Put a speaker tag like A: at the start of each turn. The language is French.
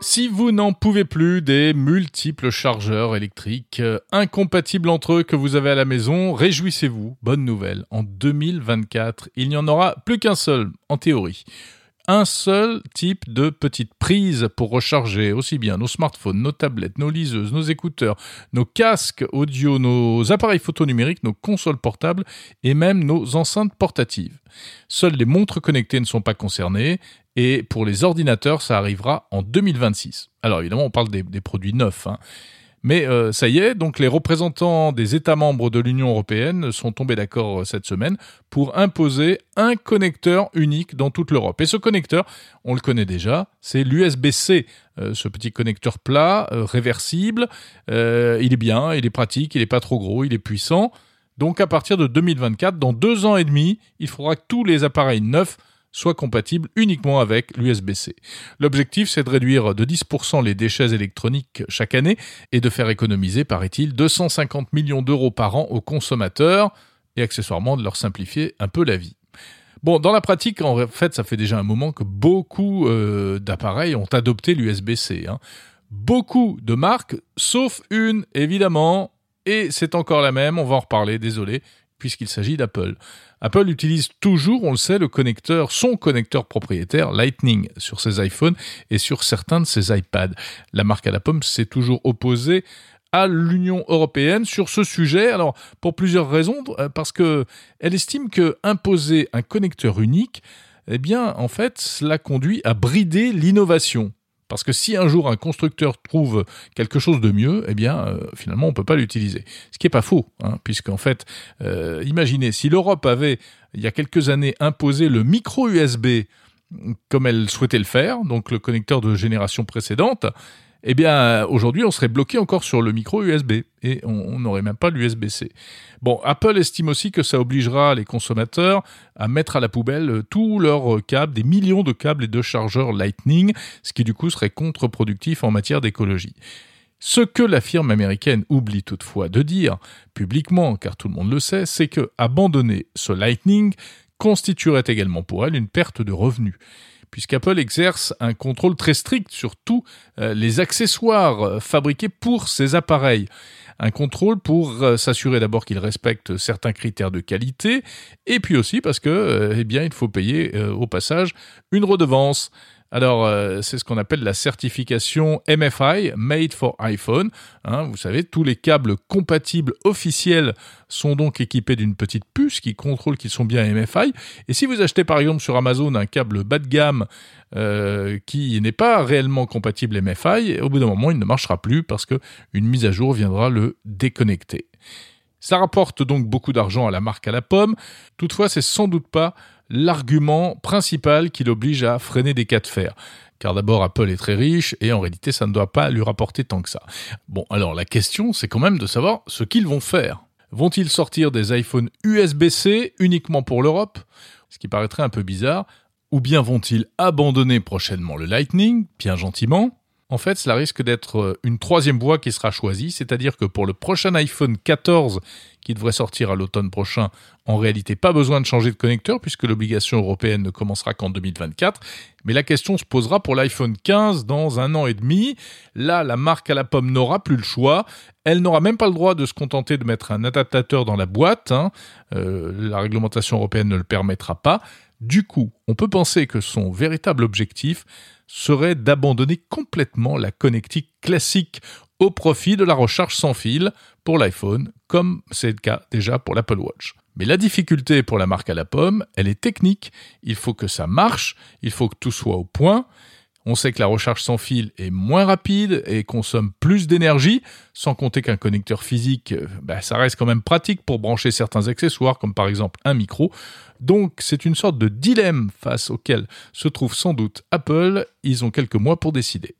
A: Si vous n'en pouvez plus des multiples chargeurs électriques euh, incompatibles entre eux que vous avez à la maison, réjouissez-vous. Bonne nouvelle. En 2024, il n'y en aura plus qu'un seul, en théorie. Un seul type de petite prise pour recharger aussi bien nos smartphones, nos tablettes, nos liseuses, nos écouteurs, nos casques audio, nos appareils photo numériques, nos consoles portables et même nos enceintes portatives. Seules les montres connectées ne sont pas concernées et pour les ordinateurs, ça arrivera en 2026. Alors évidemment, on parle des, produits neufs. Hein. Mais euh, ça y est, donc les représentants des États membres de l'Union européenne sont tombés d'accord euh, cette semaine pour imposer un connecteur unique dans toute l'Europe. Et ce connecteur, on le connaît déjà, c'est l'USB-C, euh, ce petit connecteur plat, réversible. il est bien, il est pratique, il n'est pas trop gros, il est puissant. Donc à partir de 2024, dans deux ans et demi, il faudra que tous les appareils neufs soit compatible uniquement avec l'USB-C. L'objectif, c'est de réduire de 10% les déchets électroniques chaque année et de faire économiser, paraît-il, 250 millions d'euros par an aux consommateurs et accessoirement de leur simplifier un peu la vie. Bon, dans la pratique, en fait, ça fait déjà un moment que beaucoup euh, d'appareils ont adopté l'USB-C. Hein. Beaucoup de marques, sauf une, évidemment, et c'est encore la même, on va en reparler, désolé, puisqu'il s'agit d'Apple. Apple utilise toujours, on le sait, le connecteur, son connecteur propriétaire Lightning sur ses iPhones et sur certains de ses iPads. La marque à la pomme s'est toujours opposée à l'Union européenne sur ce sujet. Alors, pour plusieurs raisons, euh, parce que elle estime que imposer un connecteur unique, eh bien, en fait, cela conduit à brider l'innovation. Parce que si un jour un constructeur trouve quelque chose de mieux, eh bien, euh, finalement, on ne peut pas l'utiliser. Ce qui n'est pas faux, hein, puisqu'en fait, euh, imaginez, si l'Europe avait, il y a quelques années, imposé le micro USB comme elle souhaitait le faire, donc le connecteur de génération précédente, eh bien, aujourd'hui, on serait bloqué encore sur le micro USB et on n'aurait même pas l'USB-C. Bon, Apple estime aussi que ça obligera les consommateurs à mettre à la poubelle tous leurs câbles, des millions de câbles et de chargeurs Lightning, ce qui du coup serait contre-productif en matière d'écologie. Ce que la firme américaine oublie toutefois de dire publiquement, car tout le monde le sait, c'est que abandonner ce Lightning constituerait également pour elle une perte de revenus puisqu'Apple exerce un contrôle très strict sur tous euh, les accessoires euh, fabriqués pour ces appareils. Un contrôle pour euh, s'assurer d'abord qu'ils respectent certains critères de qualité, et puis aussi parce que, eh il faut payer au passage une redevance. Alors, euh, c'est ce qu'on appelle la certification MFI, Made for iPhone. Hein, vous savez, tous les câbles compatibles officiels sont donc équipés d'une petite puce qui contrôle qu'ils sont bien MFI. Et si vous achetez par exemple sur Amazon un câble bas de gamme euh, qui n'est pas réellement compatible MFI, au bout d'un moment, il ne marchera plus parce que une mise à jour viendra le déconnecter. Ça rapporte donc beaucoup d'argent à la marque à la pomme. Toutefois, c'est sans doute pas l'argument principal qui l'oblige à freiner des cas de fer. Car d'abord, Apple est très riche et en réalité, ça ne doit pas lui rapporter tant que ça. Bon, alors la question, c'est quand même de savoir ce qu'ils vont faire. Vont-ils sortir des iPhones USB-C uniquement pour l'Europe? Ce qui paraîtrait un peu bizarre. Ou bien vont-ils abandonner prochainement le Lightning, bien gentiment en fait, cela risque d'être euh, une troisième voie qui sera choisie, c'est-à-dire que pour le prochain iPhone 14 qui devrait sortir à l'automne prochain, en réalité pas besoin de changer de connecteur puisque l'obligation européenne ne commencera qu'en 2024. Mais la question se posera pour l'iPhone 15 dans un an et demi. Là, la marque à la pomme n'aura plus le choix. Elle n'aura même pas le droit de se contenter de mettre un adaptateur dans la boîte. Hein. Euh, la réglementation européenne ne le permettra pas. Du coup, on peut penser que son véritable objectif serait d'abandonner complètement la connectique classique au profit de la recharge sans fil pour l'iPhone, comme c'est le cas déjà pour l'Apple Watch. Mais la difficulté pour la marque à la pomme, elle est technique. Il faut que ça marche, il faut que tout soit au point, on sait que la recharge sans fil est moins rapide et consomme plus d'énergie, sans compter qu'un connecteur physique, euh, bah, ça reste quand même pratique pour brancher certains accessoires, comme par exemple un micro. Donc c'est une sorte de dilemme face auquel se trouve sans doute Apple. Ils ont quelques mois pour décider.